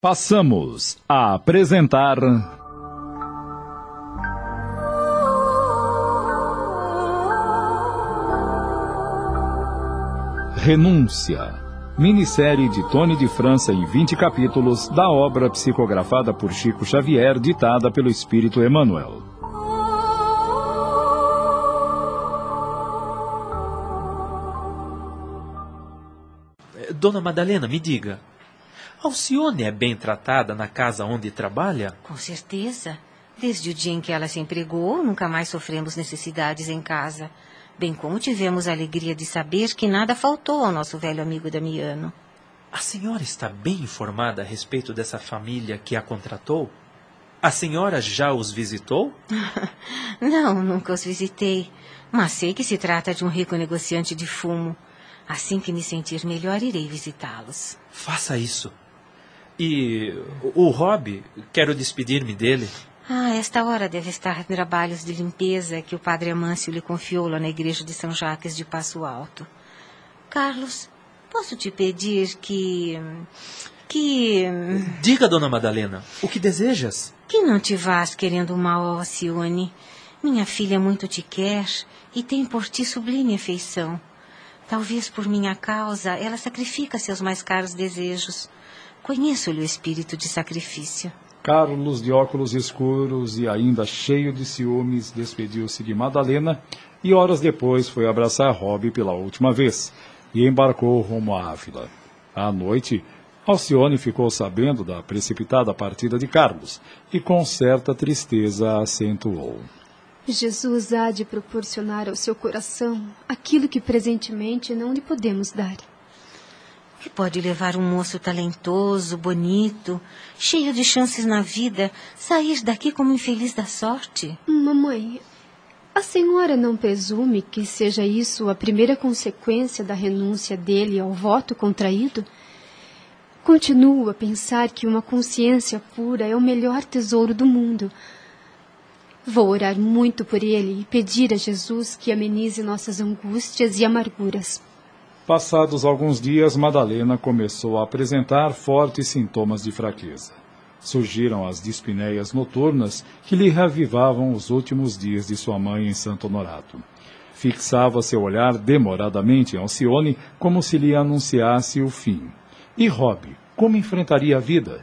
Passamos a apresentar. Renúncia. Minissérie de Tony de França em 20 capítulos da obra psicografada por Chico Xavier, ditada pelo Espírito Emmanuel. Dona Madalena, me diga, Alcione é bem tratada na casa onde trabalha? Com certeza. Desde o dia em que ela se empregou, nunca mais sofremos necessidades em casa. Bem como tivemos a alegria de saber que nada faltou ao nosso velho amigo Damiano. A senhora está bem informada a respeito dessa família que a contratou? A senhora já os visitou? Não, nunca os visitei. Mas sei que se trata de um rico negociante de fumo. Assim que me sentir melhor, irei visitá-los. Faça isso. E o Rob, quero despedir-me dele. Ah, esta hora deve estar em trabalhos de limpeza que o padre Amâncio lhe confiou lá na igreja de São Jaques de Passo Alto. Carlos, posso te pedir que. que. Diga, dona Madalena, o que desejas? que não te vás querendo mal ao Alcione. Minha filha muito te quer e tem por ti sublime afeição. Talvez por minha causa ela sacrifica seus mais caros desejos. Conheço-lhe o espírito de sacrifício. Carlos, de óculos escuros e ainda cheio de ciúmes, despediu-se de Madalena e horas depois foi abraçar Rob pela última vez e embarcou rumo à Ávila. À noite, Alcione ficou sabendo da precipitada partida de Carlos e com certa tristeza acentuou. Jesus há de proporcionar ao seu coração aquilo que presentemente não lhe podemos dar que pode levar um moço talentoso, bonito, cheio de chances na vida, sair daqui como infeliz da sorte? Mamãe, a senhora não presume que seja isso a primeira consequência da renúncia dele ao voto contraído? Continuo a pensar que uma consciência pura é o melhor tesouro do mundo. Vou orar muito por ele e pedir a Jesus que amenize nossas angústias e amarguras. Passados alguns dias, Madalena começou a apresentar fortes sintomas de fraqueza. Surgiram as dispineias noturnas que lhe reavivavam os últimos dias de sua mãe em Santo Honorato. Fixava seu olhar demoradamente em Alcione como se lhe anunciasse o fim. E Rob, como enfrentaria a vida?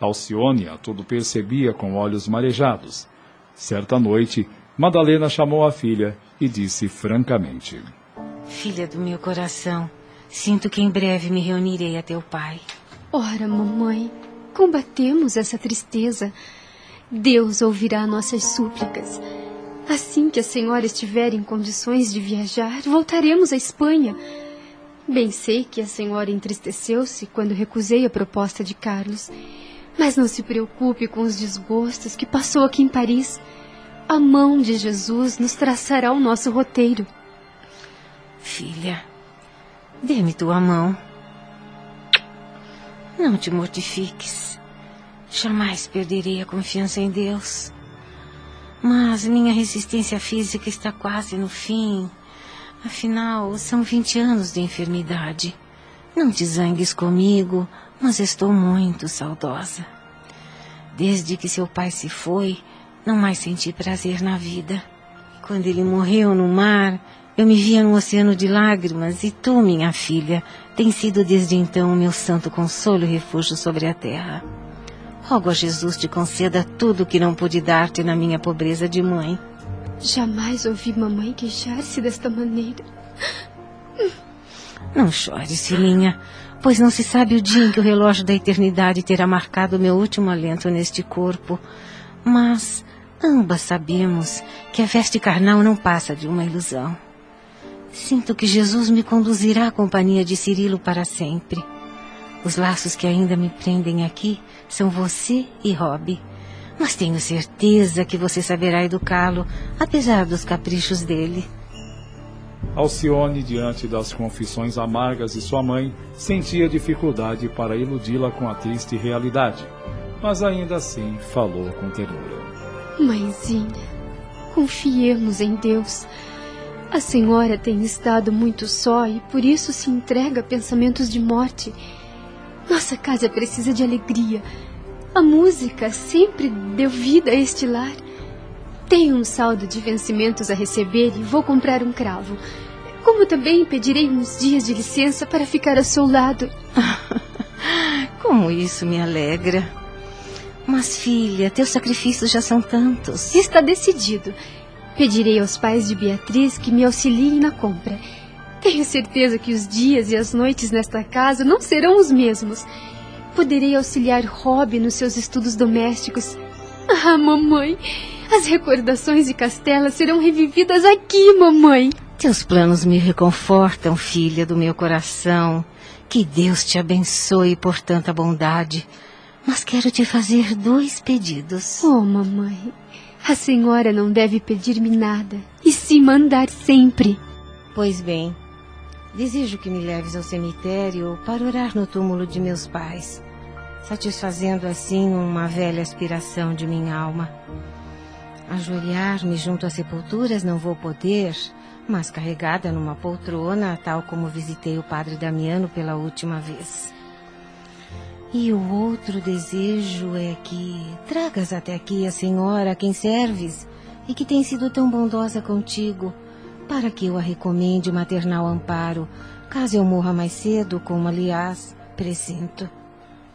Alcione a tudo percebia com olhos marejados. Certa noite, Madalena chamou a filha e disse francamente: Filha do meu coração, sinto que em breve me reunirei a teu pai. Ora, mamãe, combatemos essa tristeza. Deus ouvirá nossas súplicas. Assim que a senhora estiver em condições de viajar, voltaremos à Espanha. Bem sei que a senhora entristeceu-se quando recusei a proposta de Carlos. Mas não se preocupe com os desgostos que passou aqui em Paris. A mão de Jesus nos traçará o nosso roteiro. Filha, dê-me tua mão. Não te mortifiques. Jamais perderei a confiança em Deus. Mas minha resistência física está quase no fim. Afinal, são vinte anos de enfermidade. Não te zangues comigo, mas estou muito saudosa. Desde que seu pai se foi, não mais senti prazer na vida. Quando ele morreu no mar, eu me via num oceano de lágrimas e tu, minha filha, tens sido desde então o meu santo consolo e refúgio sobre a terra. Rogo a Jesus te conceda tudo o que não pude dar-te na minha pobreza de mãe. Jamais ouvi mamãe queixar-se desta maneira. Não chores, filhinha, pois não se sabe o dia em que o relógio da eternidade terá marcado o meu último alento neste corpo. Mas ambas sabemos que a veste carnal não passa de uma ilusão. Sinto que Jesus me conduzirá à companhia de Cirilo para sempre. Os laços que ainda me prendem aqui são você e Rob. Mas tenho certeza que você saberá educá-lo, apesar dos caprichos dele. Alcione, diante das confissões amargas de sua mãe, sentia dificuldade para iludi-la com a triste realidade, mas ainda assim falou com ternura. Mãezinha, confiemos em Deus. A senhora tem estado muito só e por isso se entrega a pensamentos de morte. Nossa casa precisa de alegria. A música sempre deu vida a este lar. Tenho um saldo de vencimentos a receber e vou comprar um cravo. Como também pedirei uns dias de licença para ficar ao seu lado. Como isso me alegra. Mas, filha, teus sacrifícios já são tantos. Está decidido. Pedirei aos pais de Beatriz que me auxiliem na compra. Tenho certeza que os dias e as noites nesta casa não serão os mesmos. Poderei auxiliar Rob nos seus estudos domésticos. Ah, mamãe, as recordações de Castela serão revividas aqui, mamãe. Teus planos me reconfortam, filha do meu coração. Que Deus te abençoe por tanta bondade. Mas quero te fazer dois pedidos. Oh, mamãe, a senhora não deve pedir-me nada, e sim mandar sempre. Pois bem, desejo que me leves ao cemitério para orar no túmulo de meus pais, satisfazendo assim uma velha aspiração de minha alma. Ajoelhar-me junto às sepulturas não vou poder, mas carregada numa poltrona, tal como visitei o padre Damiano pela última vez. E o outro desejo é que tragas até aqui a senhora a quem serves e que tem sido tão bondosa contigo, para que eu a recomende maternal amparo, caso eu morra mais cedo, como aliás presinto.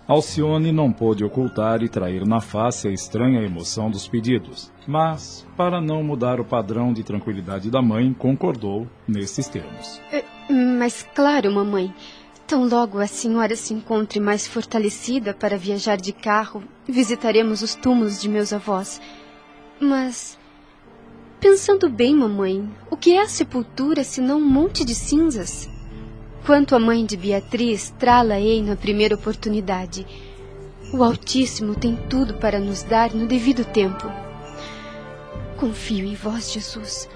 Alcione não pôde ocultar e trair na face a estranha emoção dos pedidos, mas, para não mudar o padrão de tranquilidade da mãe, concordou nesses termos. É, mas claro, mamãe. Tão logo a senhora se encontre mais fortalecida para viajar de carro, visitaremos os túmulos de meus avós. Mas, pensando bem, mamãe, o que é a sepultura senão um monte de cinzas? Quanto à mãe de Beatriz, trá-la-ei na primeira oportunidade. O Altíssimo tem tudo para nos dar no devido tempo. Confio em vós, Jesus.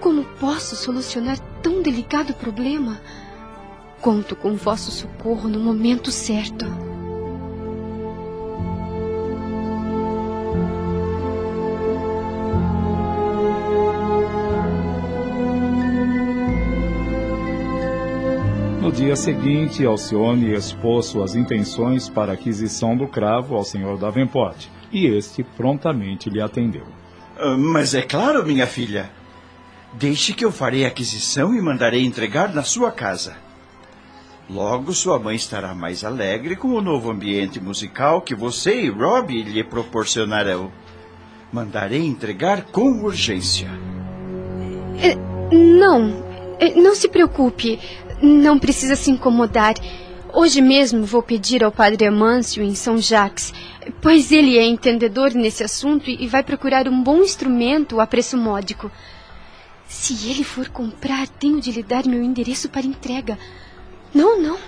Como posso solucionar tão delicado problema? Conto com vosso socorro no momento certo. No dia seguinte, Alcione expôs suas intenções para a aquisição do cravo ao senhor Davenport, e este prontamente lhe atendeu. Ah, mas é claro, minha filha. Deixe que eu farei a aquisição e mandarei entregar na sua casa. Logo sua mãe estará mais alegre com o novo ambiente musical que você e Rob lhe proporcionarão. Mandarei entregar com urgência. É, não, é, não se preocupe. Não precisa se incomodar. Hoje mesmo vou pedir ao padre Amâncio em São Jacques, pois ele é entendedor nesse assunto e vai procurar um bom instrumento a preço módico. Se ele for comprar, tenho de lhe dar meu endereço para entrega. Não, não.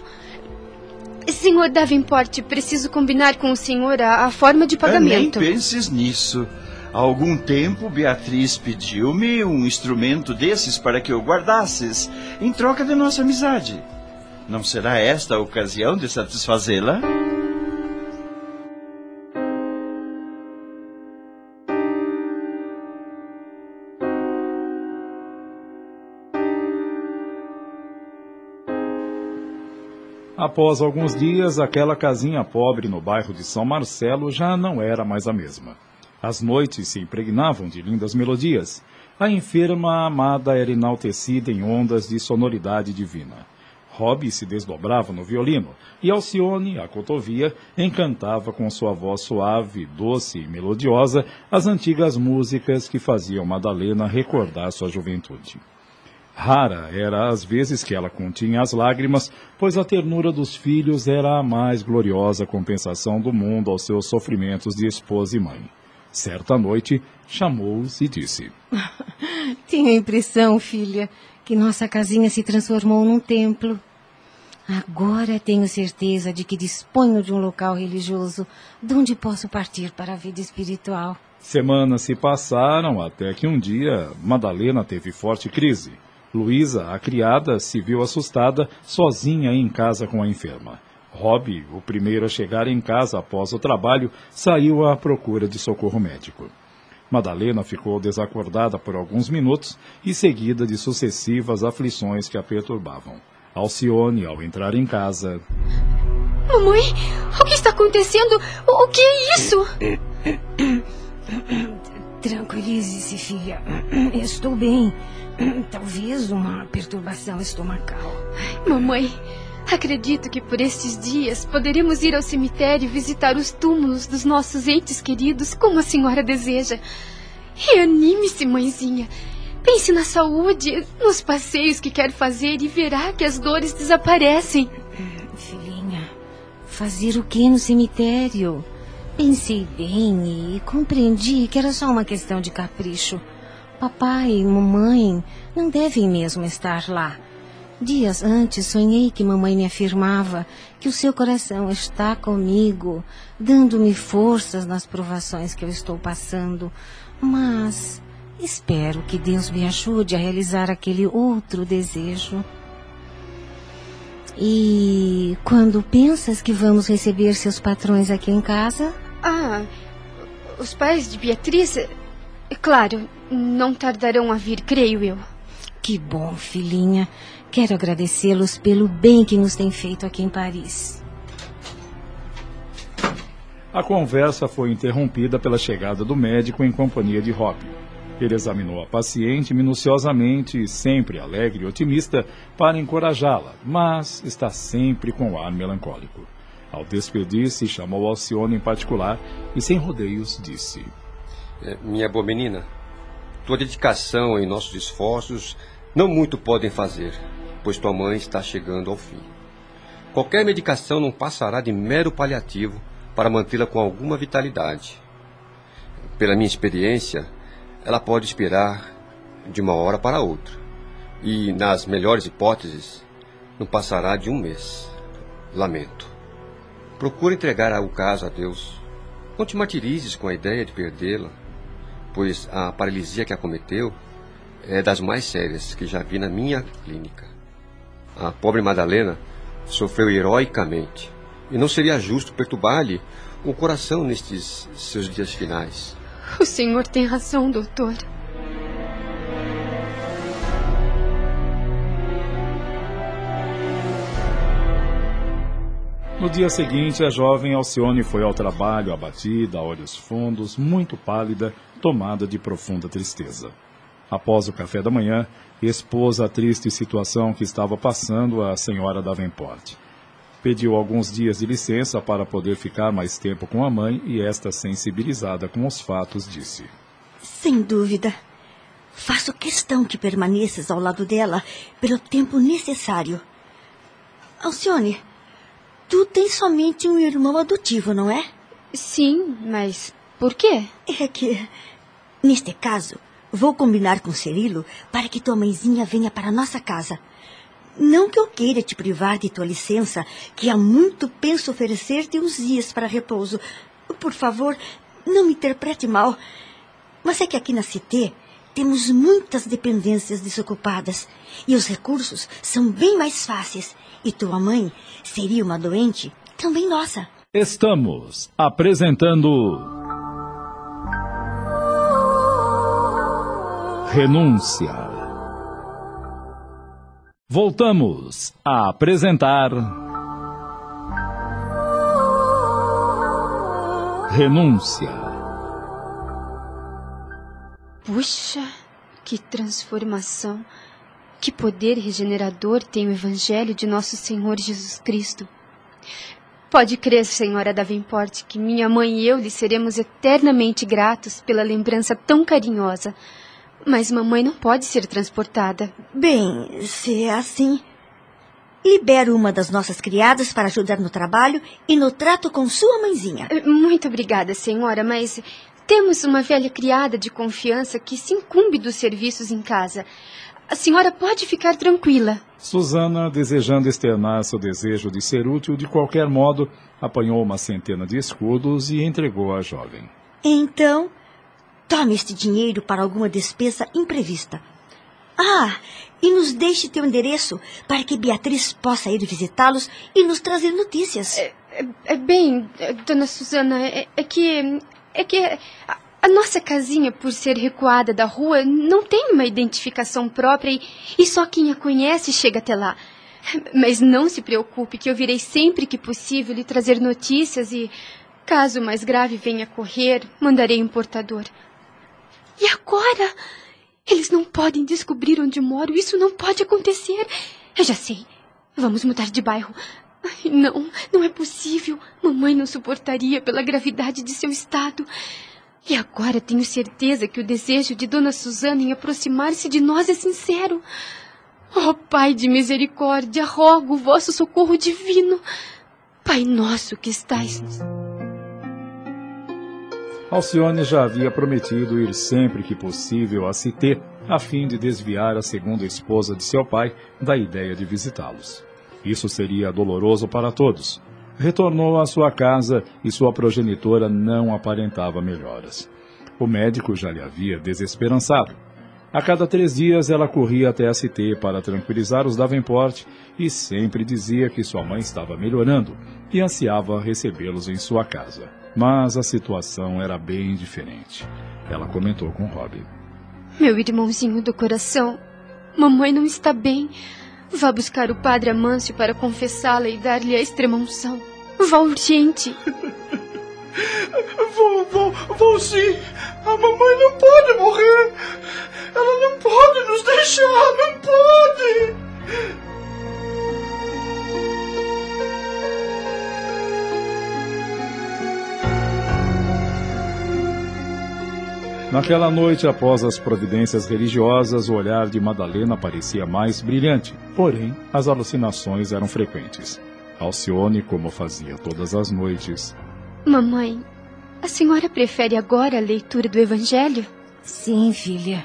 Senhor Davenport, preciso combinar com o senhor a, a forma de pagamento. Ah, nem penses nisso. Há algum tempo, Beatriz pediu-me um instrumento desses para que eu guardasses, em troca de nossa amizade. Não será esta a ocasião de satisfazê-la? Após alguns dias, aquela casinha pobre no bairro de São Marcelo já não era mais a mesma. As noites se impregnavam de lindas melodias. A enferma amada era enaltecida em ondas de sonoridade divina. Robbie se desdobrava no violino e Alcione, a cotovia, encantava com sua voz suave, doce e melodiosa as antigas músicas que faziam Madalena recordar sua juventude. Rara era as vezes que ela continha as lágrimas, pois a ternura dos filhos era a mais gloriosa compensação do mundo aos seus sofrimentos de esposa e mãe. Certa noite, chamou-os e disse: Tenho a impressão, filha, que nossa casinha se transformou num templo. Agora tenho certeza de que disponho de um local religioso de onde posso partir para a vida espiritual. Semanas se passaram até que um dia Madalena teve forte crise. Luísa, a criada, se viu assustada, sozinha em casa com a enferma. Rob, o primeiro a chegar em casa após o trabalho, saiu à procura de socorro médico. Madalena ficou desacordada por alguns minutos e seguida de sucessivas aflições que a perturbavam. Alcione, ao entrar em casa. Mamãe, o que está acontecendo? O, o que é isso? Tranquilize-se, filha. Estou bem. Talvez uma perturbação estomacal. Mamãe, acredito que por estes dias poderemos ir ao cemitério visitar os túmulos dos nossos entes queridos como a senhora deseja. Reanime-se, mãezinha. Pense na saúde, nos passeios que quer fazer e verá que as dores desaparecem. Filhinha, fazer o que no cemitério? Pensei bem e compreendi que era só uma questão de capricho. Papai e mamãe não devem mesmo estar lá. Dias antes sonhei que mamãe me afirmava que o seu coração está comigo, dando-me forças nas provações que eu estou passando. Mas espero que Deus me ajude a realizar aquele outro desejo. E quando pensas que vamos receber seus patrões aqui em casa? Ah, os pais de Beatriz, claro, não tardarão a vir, creio eu. Que bom, filhinha. Quero agradecê-los pelo bem que nos têm feito aqui em Paris. A conversa foi interrompida pela chegada do médico em companhia de Robin. Ele examinou a paciente minuciosamente e sempre alegre e otimista para encorajá-la, mas está sempre com o ar melancólico. Ao despedir-se, chamou Alcione em particular e, sem rodeios, disse: Minha boa menina, tua dedicação e nossos esforços não muito podem fazer, pois tua mãe está chegando ao fim. Qualquer medicação não passará de mero paliativo para mantê-la com alguma vitalidade. Pela minha experiência, ela pode esperar de uma hora para outra. E, nas melhores hipóteses, não passará de um mês. Lamento. Procura entregar o caso a Deus. Não te martirizes com a ideia de perdê-la, pois a paralisia que acometeu é das mais sérias que já vi na minha clínica. A pobre Madalena sofreu heroicamente, e não seria justo perturbar-lhe o coração nestes seus dias finais. O senhor tem razão, doutor. No dia seguinte, a jovem Alcione foi ao trabalho abatida, olhos fundos, muito pálida, tomada de profunda tristeza. Após o café da manhã, expôs a triste situação que estava passando a senhora Davenport. Pediu alguns dias de licença para poder ficar mais tempo com a mãe e esta, sensibilizada com os fatos, disse: Sem dúvida. Faço questão que permaneças ao lado dela pelo tempo necessário. Alcione, tu tens somente um irmão adotivo, não é? Sim, mas por quê? É que, neste caso, vou combinar com Cirilo para que tua mãezinha venha para nossa casa. Não que eu queira te privar de tua licença, que há muito penso oferecer-te uns dias para repouso. Por favor, não me interprete mal. Mas é que aqui na CT temos muitas dependências desocupadas e os recursos são bem mais fáceis. E tua mãe seria uma doente também nossa. Estamos apresentando. Renúncia. Voltamos a apresentar. Renúncia. Puxa, que transformação! Que poder regenerador tem o Evangelho de nosso Senhor Jesus Cristo. Pode crer, senhora Davenport, que minha mãe e eu lhe seremos eternamente gratos pela lembrança tão carinhosa mas mamãe não pode ser transportada. Bem, se é assim. Libero uma das nossas criadas para ajudar no trabalho e no trato com sua mãezinha. Eh, muito obrigada, senhora, mas temos uma velha criada de confiança que se incumbe dos serviços em casa. A senhora pode ficar tranquila. Susana, desejando externar seu desejo de ser útil de qualquer modo, apanhou uma centena de escudos e entregou à jovem. Então, Tome este dinheiro para alguma despesa imprevista. Ah, e nos deixe teu endereço para que Beatriz possa ir visitá-los e nos trazer notícias. É, é, é bem, dona Susana, é, é que. É que. A, a, nossa casinha, por ser recuada da rua, não tem uma identificação própria e, e só quem a conhece chega até lá. Mas não se preocupe, que eu virei sempre que possível lhe trazer notícias e, caso mais grave venha a correr, mandarei um portador. E agora? Eles não podem descobrir onde moro. Isso não pode acontecer. Eu já sei. Vamos mudar de bairro. Ai, não, não é possível. Mamãe não suportaria pela gravidade de seu estado. E agora tenho certeza que o desejo de Dona Susana em aproximar-se de nós é sincero. Oh, Pai de misericórdia, rogo o vosso socorro divino. Pai nosso que estais. Alcione já havia prometido ir sempre que possível a Cité, a fim de desviar a segunda esposa de seu pai da ideia de visitá-los. Isso seria doloroso para todos. Retornou à sua casa e sua progenitora não aparentava melhoras. O médico já lhe havia desesperançado. A cada três dias ela corria até a Cité para tranquilizar os Davenport e sempre dizia que sua mãe estava melhorando e ansiava recebê-los em sua casa. Mas a situação era bem diferente. Ela comentou com Rob. Meu irmãozinho do coração, mamãe não está bem. Vá buscar o padre Amâncio para confessá-la e dar-lhe a extrema-unção. Vá urgente. vou, vou, vou sim. A mamãe não pode morrer. Ela não pode nos deixar, não pode. Naquela noite, após as providências religiosas, o olhar de Madalena parecia mais brilhante, porém, as alucinações eram frequentes. Alcione, como fazia todas as noites. Mamãe, a senhora prefere agora a leitura do Evangelho? Sim, filha.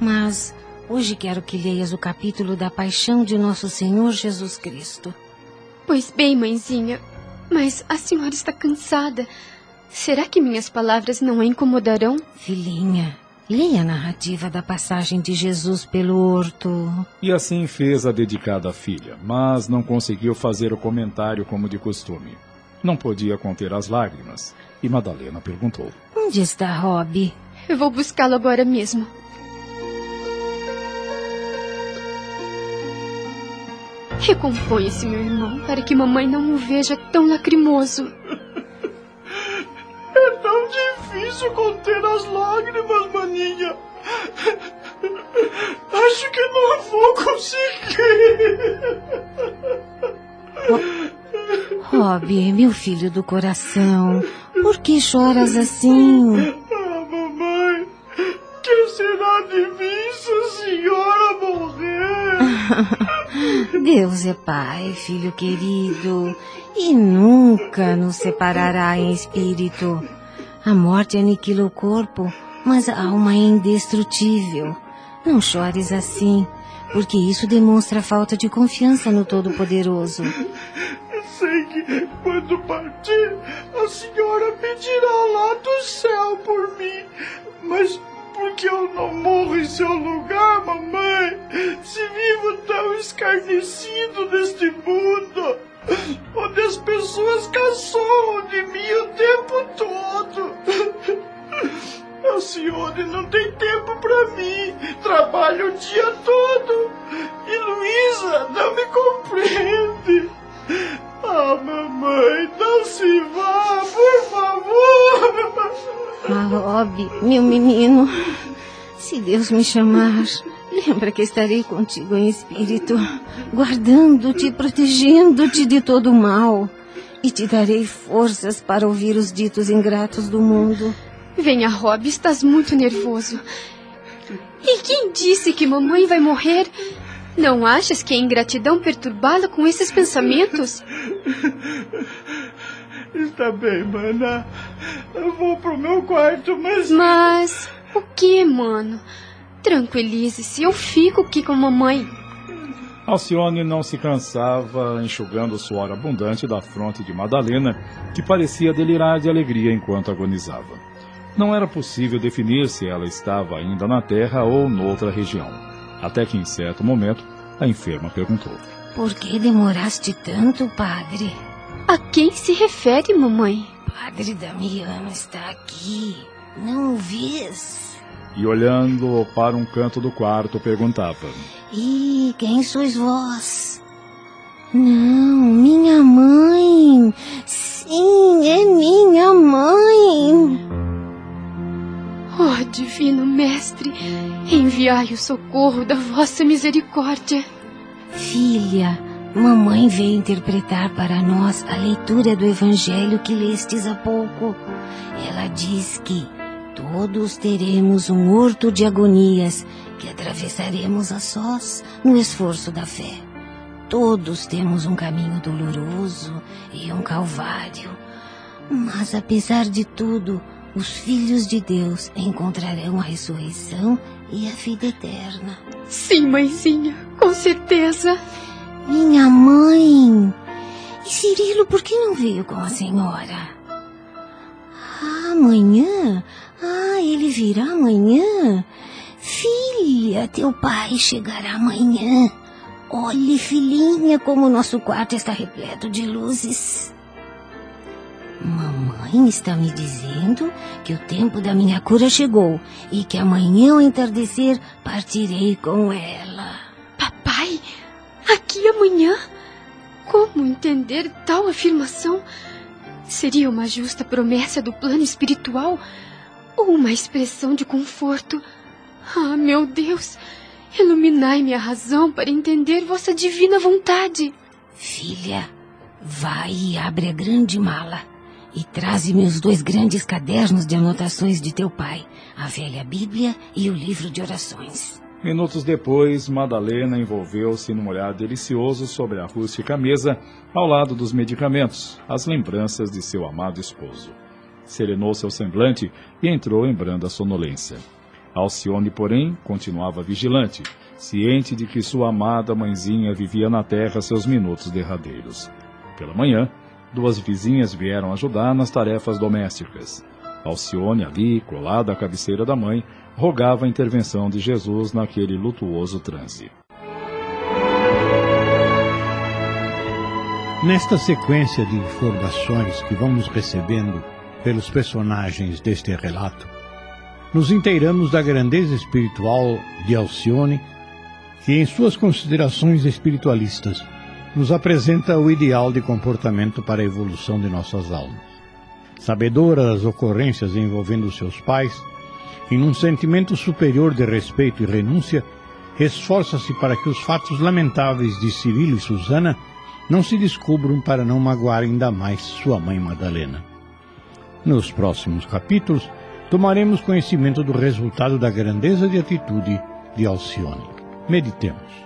Mas hoje quero que leias o capítulo da paixão de nosso Senhor Jesus Cristo. Pois bem, mãezinha, mas a senhora está cansada. Será que minhas palavras não a incomodarão? Filhinha, leia a narrativa da passagem de Jesus pelo horto. E assim fez a dedicada filha, mas não conseguiu fazer o comentário como de costume. Não podia conter as lágrimas. E Madalena perguntou: Onde está Rob? Eu vou buscá-lo agora mesmo. Recomponha-se, meu irmão, para que mamãe não o veja tão lacrimoso difícil conter as lágrimas, maninha. Acho que não vou conseguir. Rob, meu filho do coração, por que choras assim? Ah, mamãe, que será de mim se a senhora morrer? Deus é pai, filho querido, e nunca nos separará em espírito. A morte aniquila o corpo, mas a alma é indestrutível. Não chores assim, porque isso demonstra falta de confiança no Todo-Poderoso. Sei que quando partir, a senhora pedirá lá do céu por mim, mas porque eu não morro em seu lugar, mamãe, se vivo tão escarnecido neste mundo onde as pessoas caçoam de mim o tempo todo. A senhora não tem tempo para mim, trabalha o dia todo. E Luísa não me compreende. Ah, mamãe, não se vá, por favor. Ah, Rob, meu menino, se Deus me chamar, Lembra que estarei contigo em espírito, guardando-te, protegendo-te de todo o mal. E te darei forças para ouvir os ditos ingratos do mundo. Venha, Rob, estás muito nervoso. E quem disse que mamãe vai morrer? Não achas que é ingratidão perturbá-la com esses pensamentos? Está bem, mana. Eu vou pro meu quarto, mas. Mas. O que, mano? Tranquilize-se, eu fico aqui com a mamãe. Alcione não se cansava, enxugando o suor abundante da fronte de Madalena, que parecia delirar de alegria enquanto agonizava. Não era possível definir se ela estava ainda na terra ou noutra região. Até que, em certo momento, a enferma perguntou: Por que demoraste tanto, padre? A quem se refere, mamãe? Padre Damiano está aqui. Não o vês? e, olhando para um canto do quarto, perguntava: E quem sois vós? Não, minha mãe. Sim, é minha mãe. Oh, Divino Mestre, enviai o socorro da vossa misericórdia. Filha, mamãe veio interpretar para nós a leitura do Evangelho que lestes há pouco. Ela diz que todos teremos um horto de agonias que atravessaremos a sós no esforço da fé. Todos temos um caminho doloroso e um calvário. Mas apesar de tudo, os filhos de Deus encontrarão a ressurreição e a vida eterna. Sim, mãezinha, com certeza. Minha mãe. E Cirilo, por que não veio com a senhora? Amanhã? Ah, ele virá amanhã? Filha, teu pai chegará amanhã. Olhe, filhinha, como nosso quarto está repleto de luzes. Mamãe está me dizendo que o tempo da minha cura chegou e que amanhã ao entardecer partirei com ela. Papai, aqui amanhã? Como entender tal afirmação? Seria uma justa promessa do plano espiritual ou uma expressão de conforto? Ah, meu Deus! Iluminai-me a razão para entender vossa divina vontade. Filha, vai e abre a grande mala e traze-me os dois grandes cadernos de anotações de teu pai, a velha Bíblia e o livro de orações. Minutos depois, Madalena envolveu-se num olhar delicioso sobre a rústica mesa, ao lado dos medicamentos, as lembranças de seu amado esposo. Serenou seu semblante e entrou em branda sonolência. Alcione, porém, continuava vigilante, ciente de que sua amada mãezinha vivia na terra seus minutos derradeiros. Pela manhã, duas vizinhas vieram ajudar nas tarefas domésticas. Alcione, ali, colada à cabeceira da mãe, rogava a intervenção de Jesus naquele lutuoso transe. Nesta sequência de informações que vamos recebendo pelos personagens deste relato, nos inteiramos da grandeza espiritual de Alcione, que em suas considerações espiritualistas nos apresenta o ideal de comportamento para a evolução de nossas almas. Sabedora das ocorrências envolvendo seus pais, em um sentimento superior de respeito e renúncia, esforça-se para que os fatos lamentáveis de Cirilo e Susana não se descubram para não magoar ainda mais sua mãe Madalena. Nos próximos capítulos, tomaremos conhecimento do resultado da grandeza de atitude de Alcione. Meditemos.